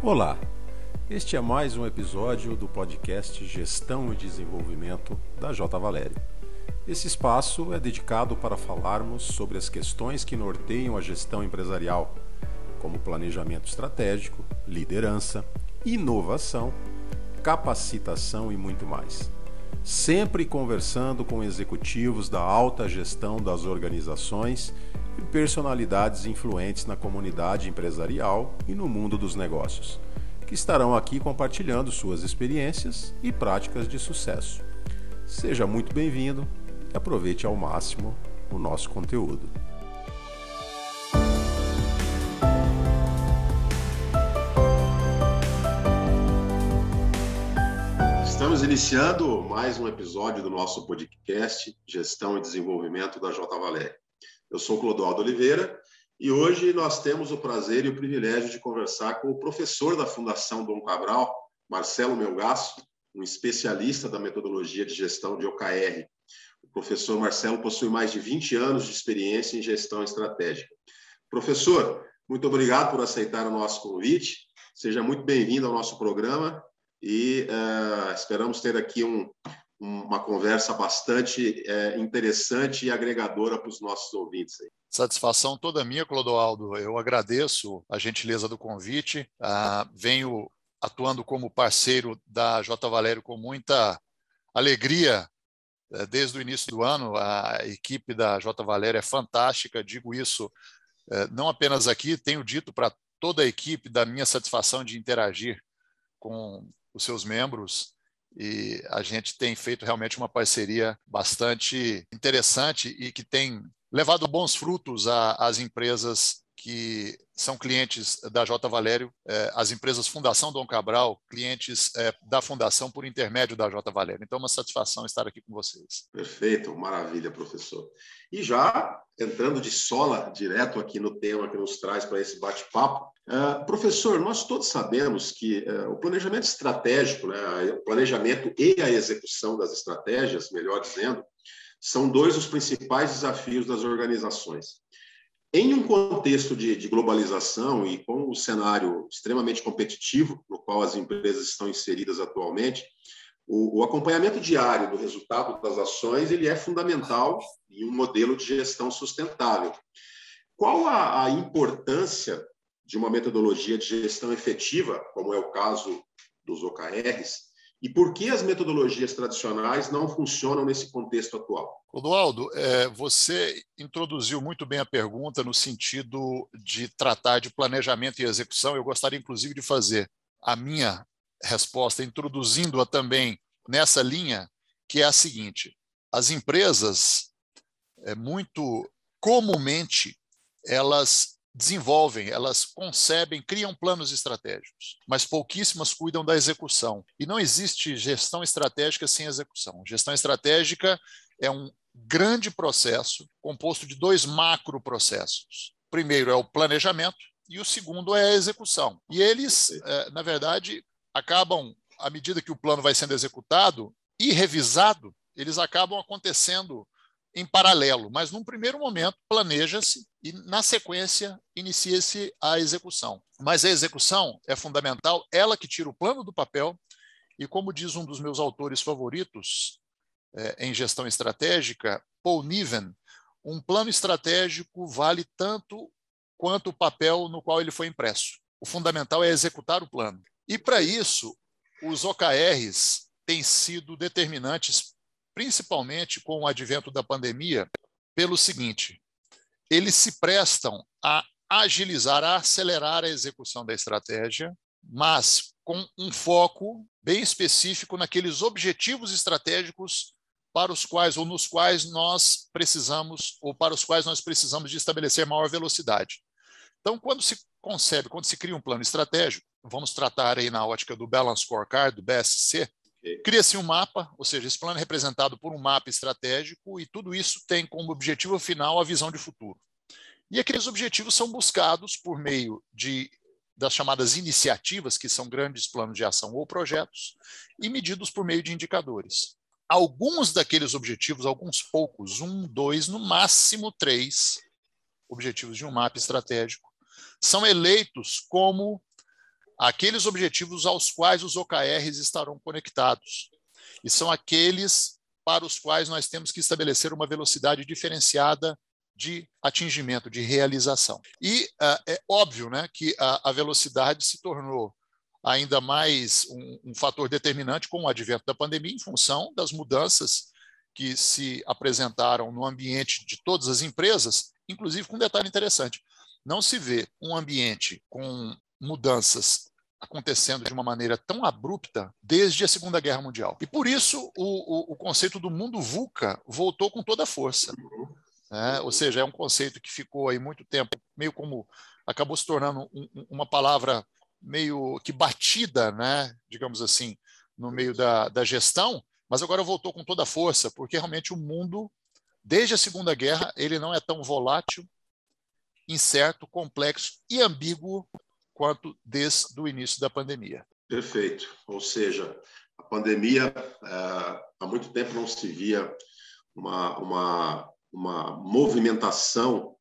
Olá, este é mais um episódio do podcast Gestão e Desenvolvimento da J. Valério. Esse espaço é dedicado para falarmos sobre as questões que norteiam a gestão empresarial, como planejamento estratégico, liderança, inovação, capacitação e muito mais. Sempre conversando com executivos da alta gestão das organizações e personalidades influentes na comunidade empresarial e no mundo dos negócios, que estarão aqui compartilhando suas experiências e práticas de sucesso. Seja muito bem-vindo e aproveite ao máximo o nosso conteúdo. Estamos iniciando mais um episódio do nosso podcast Gestão e Desenvolvimento da J. Valéria. Eu sou Clodoaldo Oliveira e hoje nós temos o prazer e o privilégio de conversar com o professor da Fundação Dom Cabral, Marcelo Melgaço, um especialista da metodologia de gestão de OKR. O professor Marcelo possui mais de 20 anos de experiência em gestão estratégica. Professor, muito obrigado por aceitar o nosso convite. Seja muito bem-vindo ao nosso programa e uh, esperamos ter aqui um, uma conversa bastante é, interessante e agregadora para os nossos ouvintes. Aí. Satisfação toda minha, Clodoaldo. Eu agradeço a gentileza do convite. Ah, venho atuando como parceiro da J. Valério com muita alegria é, desde o início do ano. A equipe da J. Valério é fantástica, digo isso é, não apenas aqui, tenho dito para toda a equipe da minha satisfação de interagir com os seus membros e a gente tem feito realmente uma parceria bastante interessante e que tem levado bons frutos às empresas que são clientes da J. Valério, eh, as empresas Fundação Dom Cabral, clientes eh, da Fundação por intermédio da J. Valério. Então, é uma satisfação estar aqui com vocês. Perfeito, maravilha, professor. E já entrando de sola direto aqui no tema que nos traz para esse bate-papo, uh, professor, nós todos sabemos que uh, o planejamento estratégico, né, o planejamento e a execução das estratégias, melhor dizendo, são dois dos principais desafios das organizações. Em um contexto de, de, globalização e com o cenário extremamente competitivo no qual as empresas estão inseridas atualmente, o, o, acompanhamento diário do resultado das ações ele é fundamental em um modelo de gestão sustentável. Qual a, a importância de uma metodologia de gestão efetiva, como é o caso dos OKRs, e por que as metodologias tradicionais não funcionam nesse contexto atual? Clodoaldo, é, você introduziu muito bem a pergunta no sentido de tratar de planejamento e execução. Eu gostaria, inclusive, de fazer a minha resposta, introduzindo-a também nessa linha, que é a seguinte: as empresas, é, muito comumente, elas desenvolvem, elas concebem, criam planos estratégicos, mas pouquíssimas cuidam da execução. E não existe gestão estratégica sem execução. Gestão estratégica é um grande processo composto de dois macro processos. O primeiro é o planejamento e o segundo é a execução. E eles, é, na verdade, acabam, à medida que o plano vai sendo executado e revisado, eles acabam acontecendo em paralelo, mas num primeiro momento planeja-se e na sequência inicia-se a execução. Mas a execução é fundamental, ela que tira o plano do papel e como diz um dos meus autores favoritos é, em gestão estratégica, Paul Niven, um plano estratégico vale tanto quanto o papel no qual ele foi impresso. O fundamental é executar o plano. E para isso, os OKRs têm sido determinantes principalmente com o advento da pandemia, pelo seguinte: eles se prestam a agilizar, a acelerar a execução da estratégia, mas com um foco bem específico naqueles objetivos estratégicos para os quais ou nos quais nós precisamos ou para os quais nós precisamos de estabelecer maior velocidade. Então, quando se concebe, quando se cria um plano estratégico, vamos tratar aí na ótica do Balance Scorecard, do BSC, Cria-se um mapa, ou seja, esse plano é representado por um mapa estratégico e tudo isso tem como objetivo final a visão de futuro. E aqueles objetivos são buscados por meio de das chamadas iniciativas, que são grandes planos de ação ou projetos, e medidos por meio de indicadores. Alguns daqueles objetivos, alguns poucos, um, dois, no máximo três objetivos de um mapa estratégico, são eleitos como aqueles objetivos aos quais os OKRs estarão conectados. E são aqueles para os quais nós temos que estabelecer uma velocidade diferenciada de atingimento, de realização. E uh, é óbvio né, que a, a, velocidade se tornou ainda mais um, um, fator determinante com o advento da pandemia, em função das mudanças que se apresentaram no ambiente de todas as empresas, inclusive com um detalhe interessante: não se vê um ambiente com mudanças acontecendo de uma maneira tão abrupta desde a Segunda Guerra Mundial. E por isso o, o, o conceito do mundo VUCA voltou com toda a força. Né? Ou seja, é um conceito que ficou aí muito tempo, meio como acabou se tornando um, uma palavra meio que batida, né? digamos assim, no meio da, da gestão, mas agora voltou com toda a força, porque realmente o mundo, desde a Segunda Guerra, ele não é tão volátil, incerto, complexo e ambíguo quanto desde o início da pandemia. Perfeito. Ou seja, a pandemia, é, há muito tempo não se via uma, uma, uma movimentação,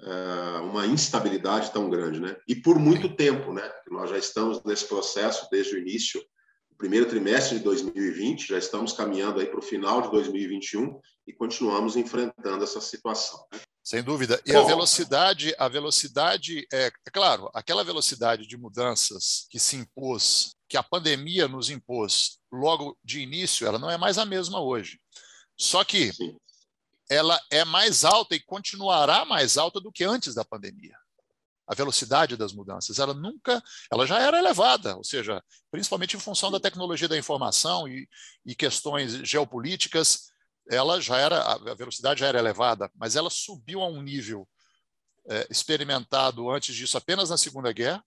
é, uma instabilidade tão grande, né? E por muito tempo, né? Nós já estamos nesse processo desde o início, o primeiro trimestre de 2020, já estamos caminhando aí para o final de 2021 e continuamos enfrentando essa situação. Né? Sem dúvida. E Bom, a velocidade, a velocidade, é, é claro, aquela velocidade de mudanças que se impôs, que a pandemia nos impôs logo de início, ela não é mais a mesma hoje. Só que Sim. ela é mais alta e continuará mais alta do que antes da pandemia. A velocidade das mudanças, ela nunca, ela já era elevada, ou seja, principalmente em função da tecnologia da informação e, e questões geopolíticas, ela já era a velocidade já era elevada, mas ela subiu a um nível é, experimentado antes disso apenas na Segunda Guerra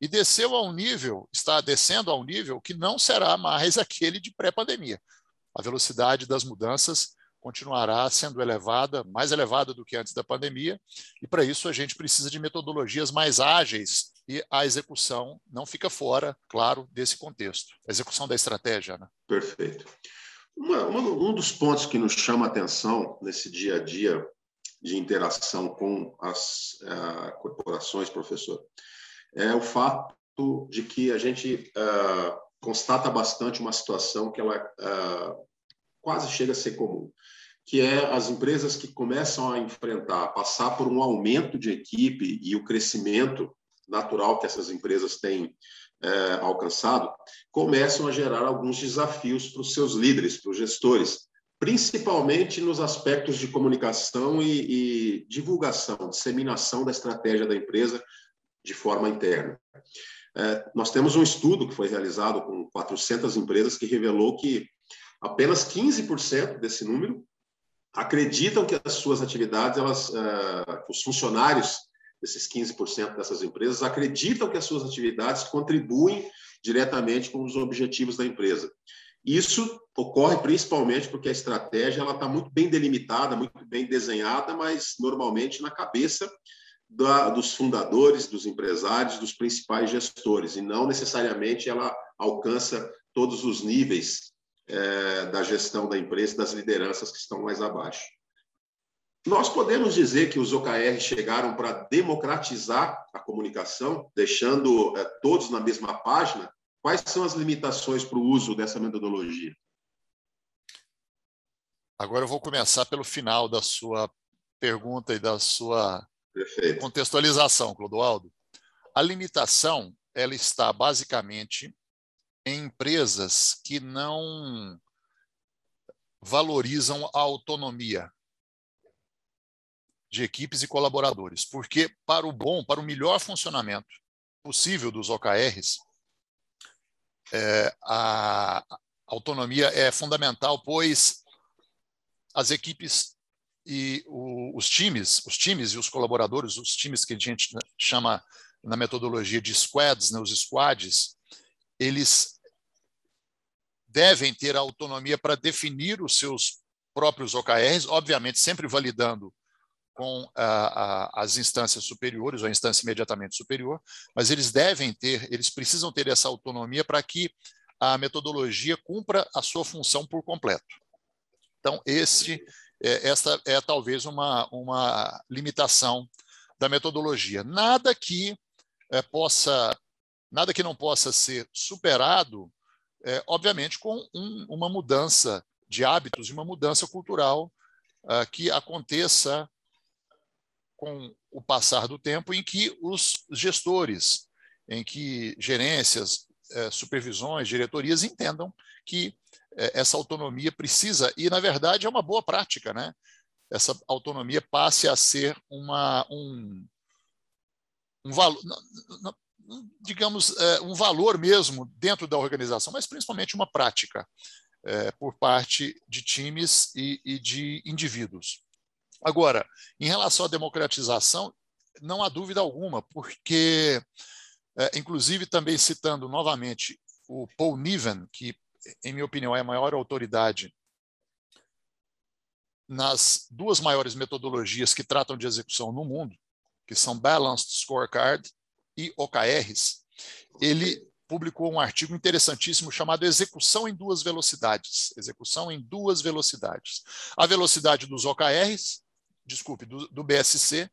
e desceu a um nível, está descendo a um nível que não será mais aquele de pré-pandemia. A velocidade das mudanças continuará sendo elevada, mais elevada do que antes da pandemia, e para isso a gente precisa de metodologias mais ágeis e a execução não fica fora, claro, desse contexto. A execução da estratégia. Né? Perfeito. Uma, uma, um dos pontos que nos chama a atenção nesse dia a dia de interação com as uh, corporações, professor, é o fato de que a gente uh, constata bastante uma situação que ela uh, quase chega a ser comum, que é as empresas que começam a enfrentar, passar por um aumento de equipe e o crescimento natural que essas empresas têm é, alcançado, começam a gerar alguns desafios para os seus líderes, para os gestores, principalmente nos aspectos de comunicação e, e divulgação, disseminação da estratégia da empresa de forma interna. É, nós temos um estudo que foi realizado com 400 empresas que revelou que apenas 15% desse número acreditam que as suas atividades, elas, uh, os funcionários desses 15% dessas empresas acreditam que as suas atividades contribuem diretamente com os objetivos da empresa. Isso ocorre principalmente porque a estratégia ela está muito bem delimitada, muito bem desenhada, mas normalmente na cabeça da, dos fundadores, dos empresários, dos principais gestores, e não necessariamente ela alcança todos os níveis é, da gestão da empresa, das lideranças que estão mais abaixo. Nós podemos dizer que os OKR chegaram para democratizar a comunicação, deixando é, todos na mesma página. Quais são as limitações para o uso dessa metodologia? Agora eu vou começar pelo final da sua pergunta e da sua Perfeito. contextualização, Clodoaldo. A limitação ela está basicamente em empresas que não valorizam a autonomia de equipes e colaboradores, porque para o bom, para o melhor funcionamento possível dos OKRs, é, a autonomia é fundamental, pois as equipes e o, os times, os times e os colaboradores, os times que a gente chama na metodologia de squads, né, os squads, eles devem ter autonomia para definir os seus próprios OKRs, obviamente sempre validando com a, a, as instâncias superiores, ou a instância imediatamente superior, mas eles devem ter, eles precisam ter essa autonomia para que a metodologia cumpra a sua função por completo. Então, esse, é, essa é talvez uma, uma limitação da metodologia. Nada que é, possa nada que não possa ser superado, é, obviamente, com um, uma mudança de hábitos e uma mudança cultural uh, que aconteça com o passar do tempo, em que os gestores, em que gerências, uh, supervisões, diretorias entendam que uh, essa autonomia precisa, e na verdade é uma boa prática, né? Essa autonomia passe a ser uma, um, um valor, digamos, é, um valor mesmo dentro da organização, mas principalmente uma prática é, por parte de times e, e de indivíduos. Agora, em relação à democratização, não há dúvida alguma, porque, é, inclusive, também citando novamente o Paul Niven, que, em minha opinião, é a maior autoridade nas duas maiores metodologias que tratam de execução no mundo, que são Balanced Scorecard e OKRs, ele publicou um artigo interessantíssimo chamado Execução em Duas Velocidades. Execução em Duas Velocidades. A velocidade dos OKRs, desculpe, do, do BSC,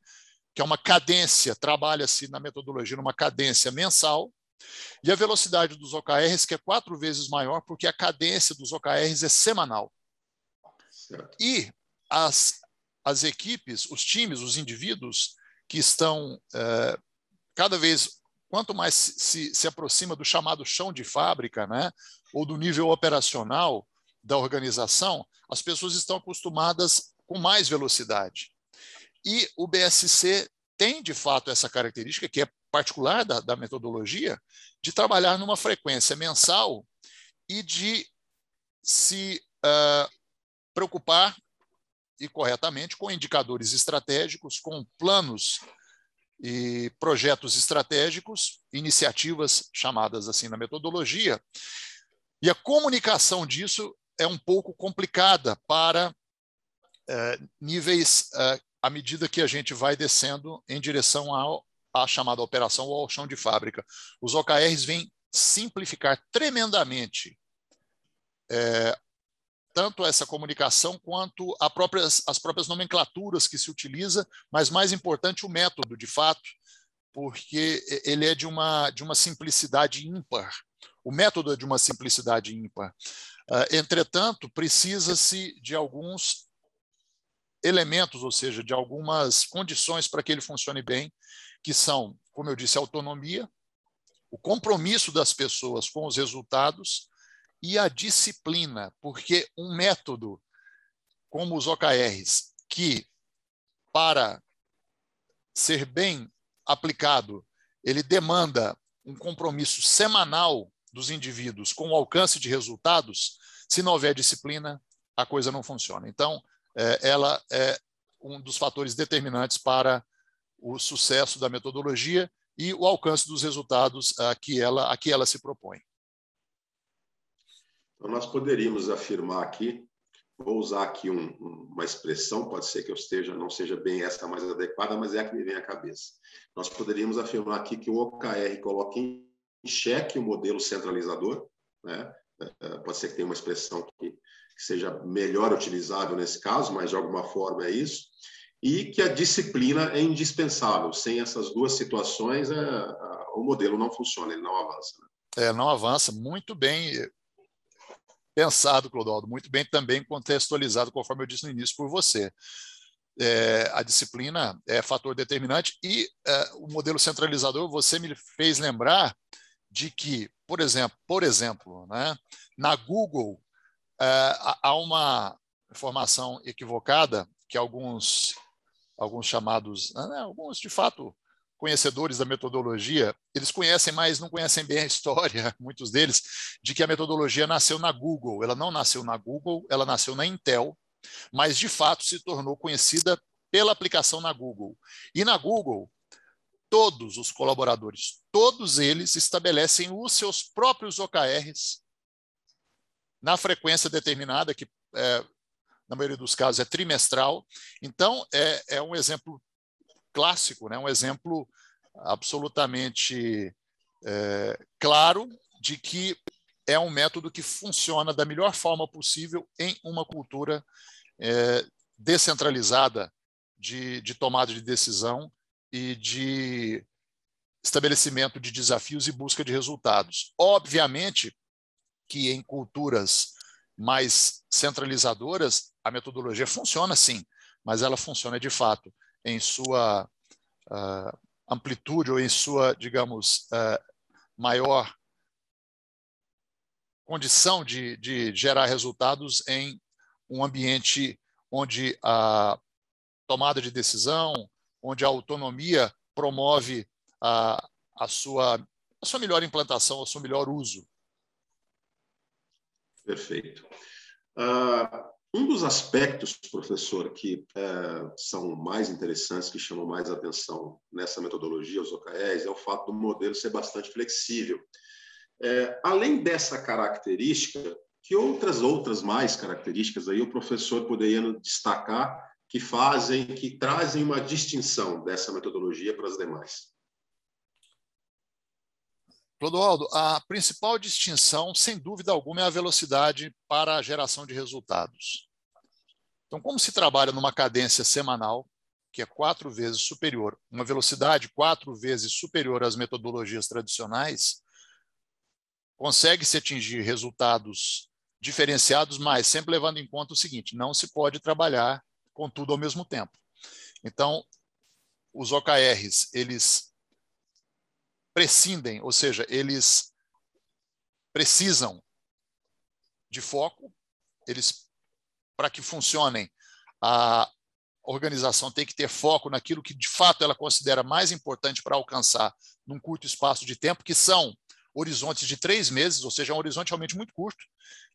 que é uma cadência, trabalha-se na metodologia numa cadência mensal, e a velocidade dos OKRs, que é quatro vezes maior, porque a cadência dos OKRs é semanal. Certo. E as, as equipes, os times, os indivíduos que estão é, cada vez, quanto mais se, se aproxima do chamado chão de fábrica, né, ou do nível operacional da organização, as pessoas estão acostumadas com mais velocidade. E o BSC tem, de fato, essa característica, que é particular da, da metodologia, de trabalhar numa frequência mensal e de se uh, preocupar e corretamente com indicadores estratégicos, com planos e projetos estratégicos, iniciativas chamadas assim na metodologia. E a comunicação disso é um pouco complicada para níveis é, à medida que a gente vai descendo em direção à chamada operação ou ao chão de fábrica. Os OKRs vêm simplificar tremendamente é, tanto essa comunicação quanto próprias, as próprias nomenclaturas que se utiliza, mas mais importante o método, de fato, porque ele é de uma, de uma simplicidade ímpar. O método é de uma simplicidade ímpar. Uh, entretanto, precisa-se de alguns elementos, ou seja, de algumas condições para que ele funcione bem, que são, como eu disse, a autonomia, o compromisso das pessoas com os resultados e a disciplina, porque um método como os OKRs, que para ser bem aplicado, ele demanda um compromisso semanal dos indivíduos com o alcance de resultados, se não houver disciplina, a coisa não funciona. Então, ela é um dos fatores determinantes para o sucesso da metodologia e o alcance dos resultados a que ela, a que ela se propõe. Então, nós poderíamos afirmar aqui, vou usar aqui um, uma expressão, pode ser que eu esteja, não seja bem essa mais adequada, mas é a que me vem à cabeça. Nós poderíamos afirmar aqui que o OKR coloca em xeque o modelo centralizador, né? É, é, pode ser que tenha uma expressão que, que seja melhor utilizável nesse caso, mas de alguma forma é isso, e que a disciplina é indispensável. Sem essas duas situações, é, o modelo não funciona, ele não avança. Né? É, não avança. Muito bem pensado, Clodoaldo, muito bem também contextualizado, conforme eu disse no início, por você. É, a disciplina é fator determinante e é, o modelo centralizador, você me fez lembrar de que, por exemplo, por exemplo né, na Google há uma informação equivocada que alguns, alguns chamados, né, alguns de fato conhecedores da metodologia, eles conhecem, mas não conhecem bem a história, muitos deles, de que a metodologia nasceu na Google. Ela não nasceu na Google, ela nasceu na Intel, mas de fato se tornou conhecida pela aplicação na Google. E na Google, todos os colaboradores, todos eles estabelecem os seus próprios OKRs na frequência determinada, que é, na maioria dos casos é trimestral. Então, é, é um exemplo clássico, né? um exemplo absolutamente é, claro de que é um método que funciona da melhor forma possível em uma cultura é, descentralizada de, de tomada de decisão e de estabelecimento de desafios e busca de resultados. Obviamente que em culturas mais centralizadoras, a metodologia funciona sim, mas ela funciona de fato em sua uh, amplitude ou em sua, digamos, uh, maior condição de, de gerar resultados em um ambiente onde a tomada de decisão, onde a autonomia promove a, a, sua, a sua melhor implantação, o seu melhor uso. Perfeito. Uh, um dos aspectos, professor, que uh, são mais interessantes, que chamam mais atenção nessa metodologia, os OKRs, é o fato do modelo ser bastante flexível. É, além dessa característica, que outras outras mais características aí o professor poderia destacar que fazem, que trazem uma distinção dessa metodologia para as demais? Clodoaldo, a principal distinção, sem dúvida alguma, é a velocidade para a geração de resultados. Então, como se trabalha numa cadência semanal, que é quatro vezes superior, uma velocidade quatro vezes superior às metodologias tradicionais, consegue-se atingir resultados diferenciados, mas sempre levando em conta o seguinte: não se pode trabalhar com tudo ao mesmo tempo. Então, os OKRs, eles prescindem, ou seja, eles precisam de foco, eles para que funcionem, a organização tem que ter foco naquilo que de fato ela considera mais importante para alcançar num curto espaço de tempo, que são horizontes de três meses, ou seja, é um horizonte realmente muito curto.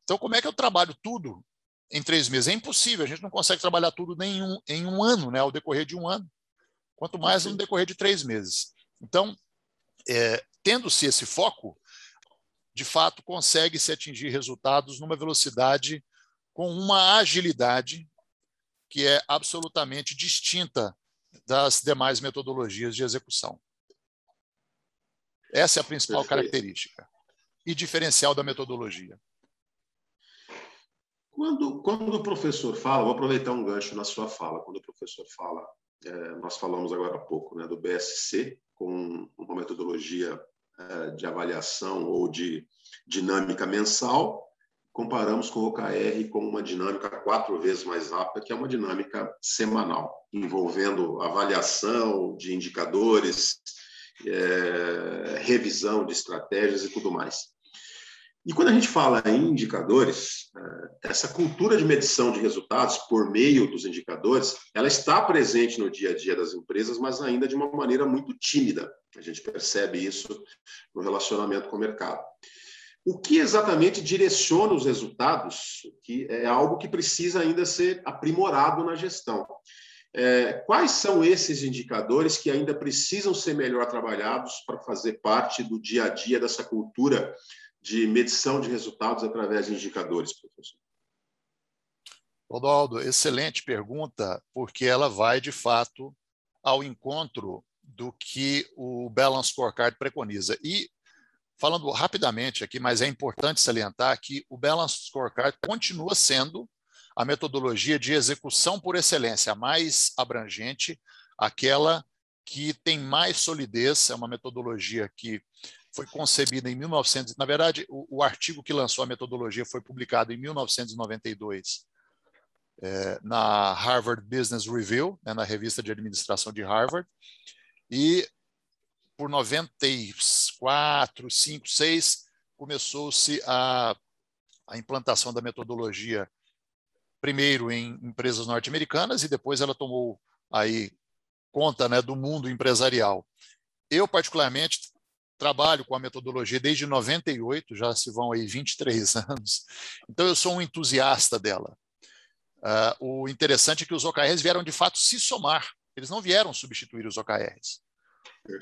Então, como é que eu trabalho tudo em três meses? É impossível, a gente não consegue trabalhar tudo nem em um, em um ano, né, ao decorrer de um ano, quanto mais no decorrer de três meses. Então, é, tendo-se esse foco, de fato, consegue-se atingir resultados numa velocidade com uma agilidade que é absolutamente distinta das demais metodologias de execução. Essa é a principal Perfeito. característica e diferencial da metodologia. Quando, quando o professor fala, vou aproveitar um gancho na sua fala, quando o professor fala, é, nós falamos agora há pouco né, do BSC, com uma metodologia é, de avaliação ou de dinâmica mensal, comparamos com o OKR com uma dinâmica quatro vezes mais rápida, que é uma dinâmica semanal, envolvendo avaliação de indicadores, é, revisão de estratégias e tudo mais. E quando a gente fala em indicadores, é, essa cultura de medição de resultados por meio dos indicadores, ela está presente no dia a dia das empresas, mas ainda de uma maneira muito tímida. A gente percebe isso no relacionamento com o mercado. O que exatamente direciona os resultados, que é algo que precisa ainda ser aprimorado na gestão. É, quais são esses indicadores que ainda precisam ser melhor trabalhados para fazer parte do dia a dia dessa cultura de medição de resultados através de indicadores, professor? Rodoldo, excelente pergunta, porque ela vai, de fato, ao encontro do que o Balance Scorecard preconiza. E, falando rapidamente aqui, mas é importante salientar que o Balance Scorecard continua sendo a metodologia de execução por excelência, a mais abrangente, aquela que tem mais solidez, é uma metodologia que foi concebida em 1900, na verdade, o, o artigo que lançou a metodologia foi publicado em 1992 é, na Harvard Business Review, né, na revista de administração de Harvard, e por 94, 5, 6 começou-se a, a implantação da metodologia primeiro em empresas norte-americanas e depois ela tomou aí conta né, do mundo empresarial. Eu, particularmente, trabalho com a metodologia desde 98, já se vão aí 23 anos, então eu sou um entusiasta dela. Uh, o interessante é que os OKRs vieram de fato se somar, eles não vieram substituir os OKRs.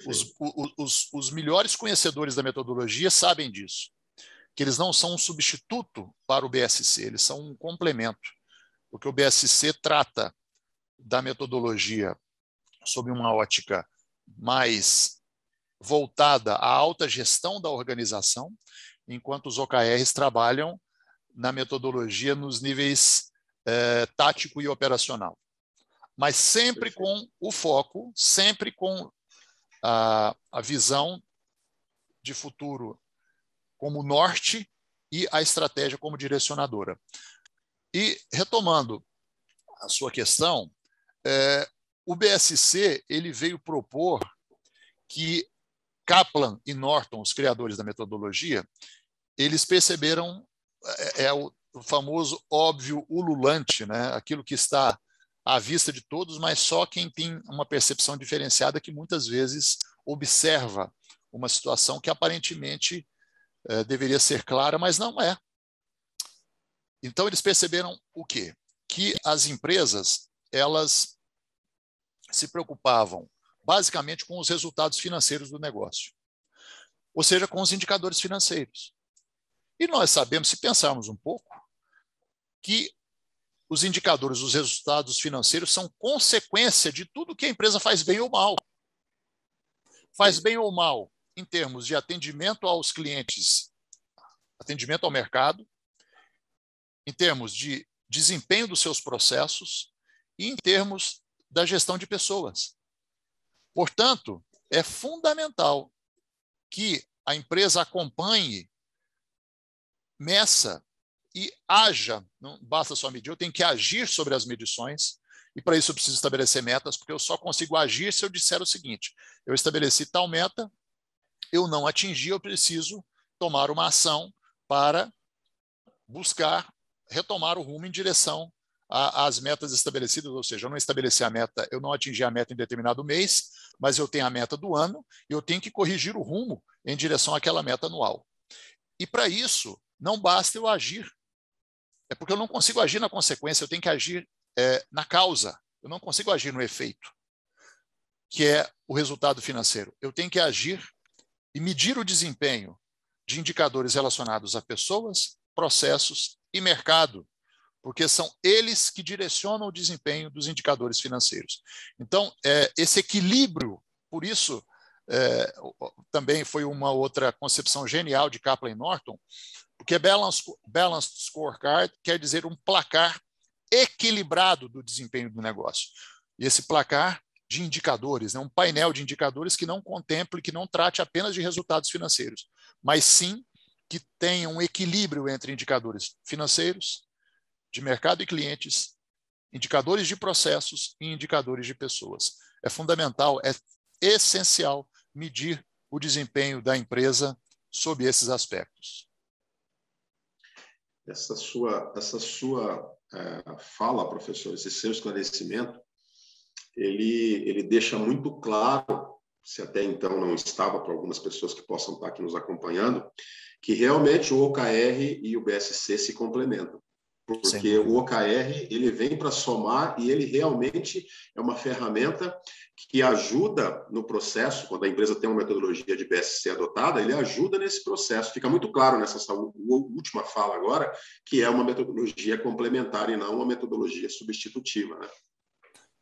Os, os, os, melhores conhecedores da metodologia sabem disso, que eles não são um substituto para o BSC, eles são um complemento porque o BSC trata da metodologia sob uma ótica mais voltada à alta gestão da organização, enquanto os OKRs trabalham na metodologia nos níveis eh, tático e operacional. Mas sempre com o foco, sempre com a, a visão de futuro como norte e a estratégia como direcionadora. E, retomando a sua questão, é, o BSC ele veio propor que Kaplan e Norton, os criadores da metodologia, eles perceberam é, é o, o famoso óbvio ululante, né? aquilo que está à vista de todos, mas só quem tem uma percepção diferenciada que muitas vezes observa uma situação que aparentemente é, deveria ser clara, mas não é. Então eles perceberam o quê? Que as empresas elas se preocupavam basicamente com os resultados financeiros do negócio, ou seja, com os indicadores financeiros. E nós sabemos, se pensarmos um pouco, que os indicadores, os resultados financeiros são consequência de tudo que a empresa faz bem ou mal. Faz bem ou mal em termos de atendimento aos clientes, atendimento ao mercado, em termos de desempenho dos seus processos e em termos da gestão de pessoas. Portanto, é fundamental que a empresa acompanhe, meça e haja, não basta só medir, eu tenho que agir sobre as medições, e para isso eu preciso estabelecer metas, porque eu só consigo agir se eu disser o seguinte: eu estabeleci tal meta, eu não atingi, eu preciso tomar uma ação para buscar retomar o rumo em direção às metas estabelecidas, ou seja, eu não estabeleci a meta, eu não atingi a meta em determinado mês, mas eu tenho a meta do ano e eu tenho que corrigir o rumo em direção àquela meta anual. E para isso, não basta eu agir é porque eu não consigo agir na consequência, eu tenho que agir é, na causa. Eu não consigo agir no efeito, que é o resultado financeiro. Eu tenho que agir e medir o desempenho de indicadores relacionados a pessoas, processos e mercado, porque são eles que direcionam o desempenho dos indicadores financeiros. Então, é, esse equilíbrio, por isso, é, também foi uma outra concepção genial de Kaplan e Norton, porque balance, balanced scorecard quer dizer um placar equilibrado do desempenho do negócio. E esse placar de indicadores, né, um painel de indicadores que não contemple, que não trate apenas de resultados financeiros, mas sim que tenha um equilíbrio entre indicadores financeiros, de mercado e clientes, indicadores de processos e indicadores de pessoas. É fundamental, é essencial medir o desempenho da empresa sob esses aspectos essa sua, essa sua é, fala, professor, esse seu esclarecimento, ele, ele deixa muito claro, se até então não estava para algumas pessoas que possam estar aqui nos acompanhando, que realmente o OKR e o BSC se complementam porque o OKR ele vem para somar e ele realmente é uma ferramenta que ajuda no processo, quando a empresa tem uma metodologia de BSC adotada, ele ajuda nesse processo. Fica muito claro nessa última fala agora que é uma metodologia complementar e não uma metodologia substitutiva. Né?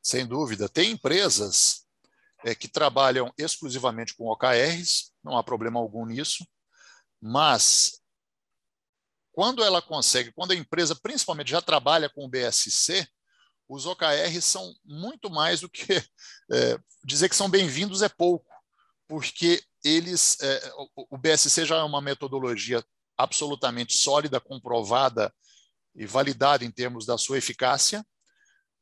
Sem dúvida. Tem empresas é, que trabalham exclusivamente com OKRs, não há problema algum nisso, mas quando ela consegue, quando a empresa principalmente já trabalha com o BSC, os OKRs são muito mais do que é, dizer que são bem-vindos é pouco, porque eles, é, o BSC já é uma metodologia absolutamente sólida, comprovada e validada em termos da sua eficácia,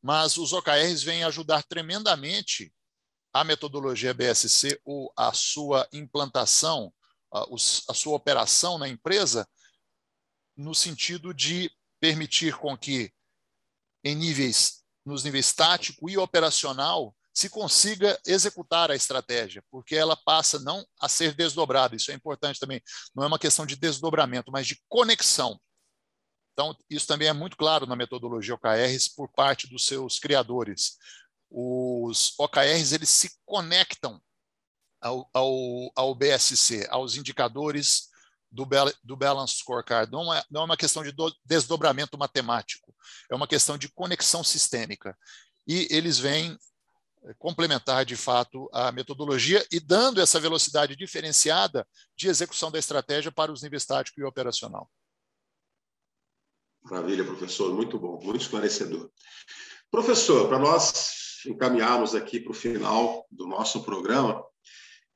mas os OKRs vêm ajudar tremendamente a metodologia BSC ou a sua implantação, a, a sua operação na empresa no sentido de permitir com que em níveis nos níveis tático e operacional se consiga executar a estratégia, porque ela passa não a ser desdobrada. Isso é importante também. Não é uma questão de desdobramento, mas de conexão. Então, isso também é muito claro na metodologia OKRs por parte dos seus criadores. Os OKRs eles se conectam ao, ao, ao BSC, aos indicadores do, do Balance Scorecard. Não é, não é uma questão de do, desdobramento matemático, é uma questão de conexão sistêmica. E eles vêm eh, complementar, de fato, a metodologia e dando essa velocidade diferenciada de execução da estratégia para os níveis tático e operacional. Maravilha, professor. Muito bom, muito esclarecedor. Professor, para nós encaminharmos aqui para o final do nosso programa,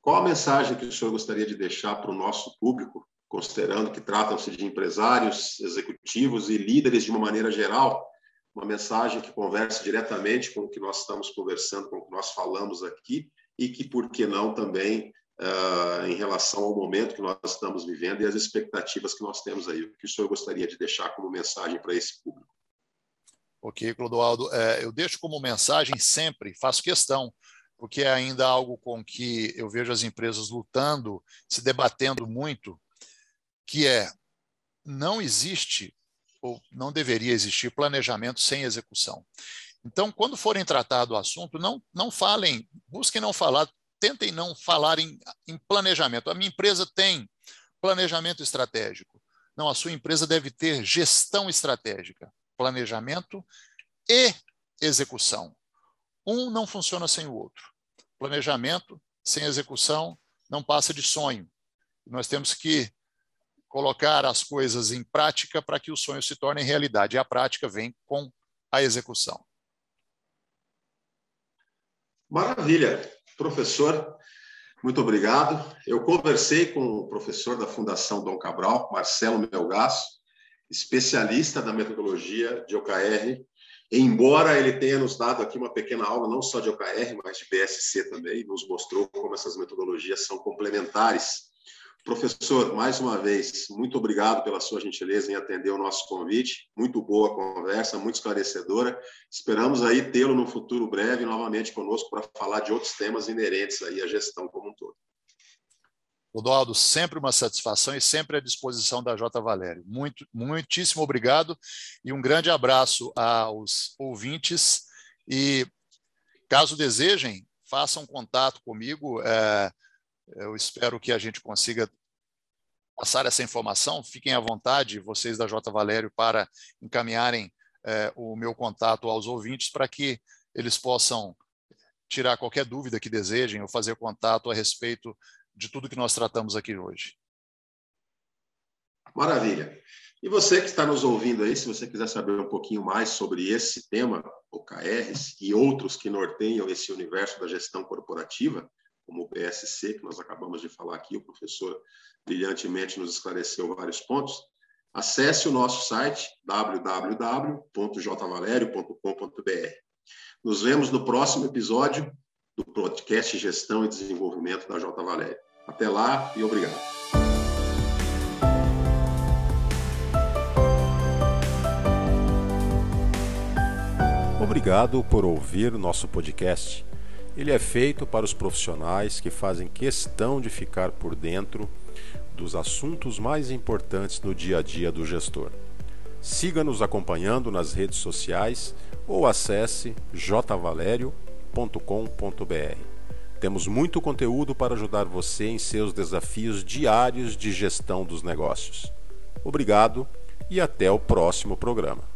Qual a mensagem que o senhor gostaria de deixar para o nosso público, considerando que tratam-se de empresários, executivos e líderes de uma maneira geral? Uma mensagem que converse diretamente com o que nós estamos conversando, com o que nós falamos aqui, e que, por que não, também uh, em relação ao momento que nós estamos vivendo e as expectativas que nós temos aí. O que o senhor gostaria de deixar como mensagem para esse público? Ok, Clodoaldo. É, eu deixo como mensagem sempre, faço questão, porque é ainda algo com que eu vejo as empresas lutando, se debatendo muito, que é não existe ou não deveria existir planejamento sem execução. Então, quando forem tratar do assunto, não, não falem, busquem não falar, tentem não falar em, em planejamento. A minha empresa tem planejamento estratégico. Não, a sua empresa deve ter gestão estratégica planejamento e execução. Um não funciona sem o outro. Planejamento sem execução não passa de sonho. Nós temos que colocar as coisas em prática para que o sonho se torne realidade. E a prática vem com a execução. Maravilha. Professor, muito obrigado. Eu conversei com o professor da Fundação Dom Cabral, Marcelo Melgaço, especialista da metodologia de OKR, embora ele tenha nos dado aqui uma pequena aula, não só de OKR, mas de BSC também, nos mostrou como essas metodologias são complementares. Professor, mais uma vez, muito obrigado pela sua gentileza em atender o nosso convite. Muito boa conversa, muito esclarecedora. Esperamos aí tê-lo no futuro breve novamente conosco para falar de outros temas inerentes aí à gestão como um todo. Clodoaldo, sempre uma satisfação e sempre à disposição da J. Valério. Muito, muitíssimo obrigado e um grande abraço aos ouvintes. E caso desejem, façam contato comigo. É, eu espero que a gente consiga passar essa informação. Fiquem à vontade, vocês da J. Valério, para encaminharem é, o meu contato aos ouvintes para que eles possam tirar qualquer dúvida que desejem ou fazer contato a respeito de tudo que nós tratamos aqui hoje. Maravilha. E você que está nos ouvindo aí, se você quiser saber um pouquinho mais sobre esse tema, OKRs e outros que norteiam esse universo da gestão corporativa, como o PSC, que nós acabamos de falar aqui, o professor brilhantemente nos esclareceu vários pontos, acesse o nosso site www.jvalerio.com.br. Nos vemos no próximo episódio do podcast Gestão e Desenvolvimento da J. Valério. Até lá e obrigado. Obrigado por ouvir nosso podcast. Ele é feito para os profissionais que fazem questão de ficar por dentro dos assuntos mais importantes no dia a dia do gestor. Siga-nos acompanhando nas redes sociais ou acesse jvalério.com www.ecoagro.com.br. Temos muito conteúdo para ajudar você em seus desafios diários de gestão dos negócios. Obrigado e até o próximo programa.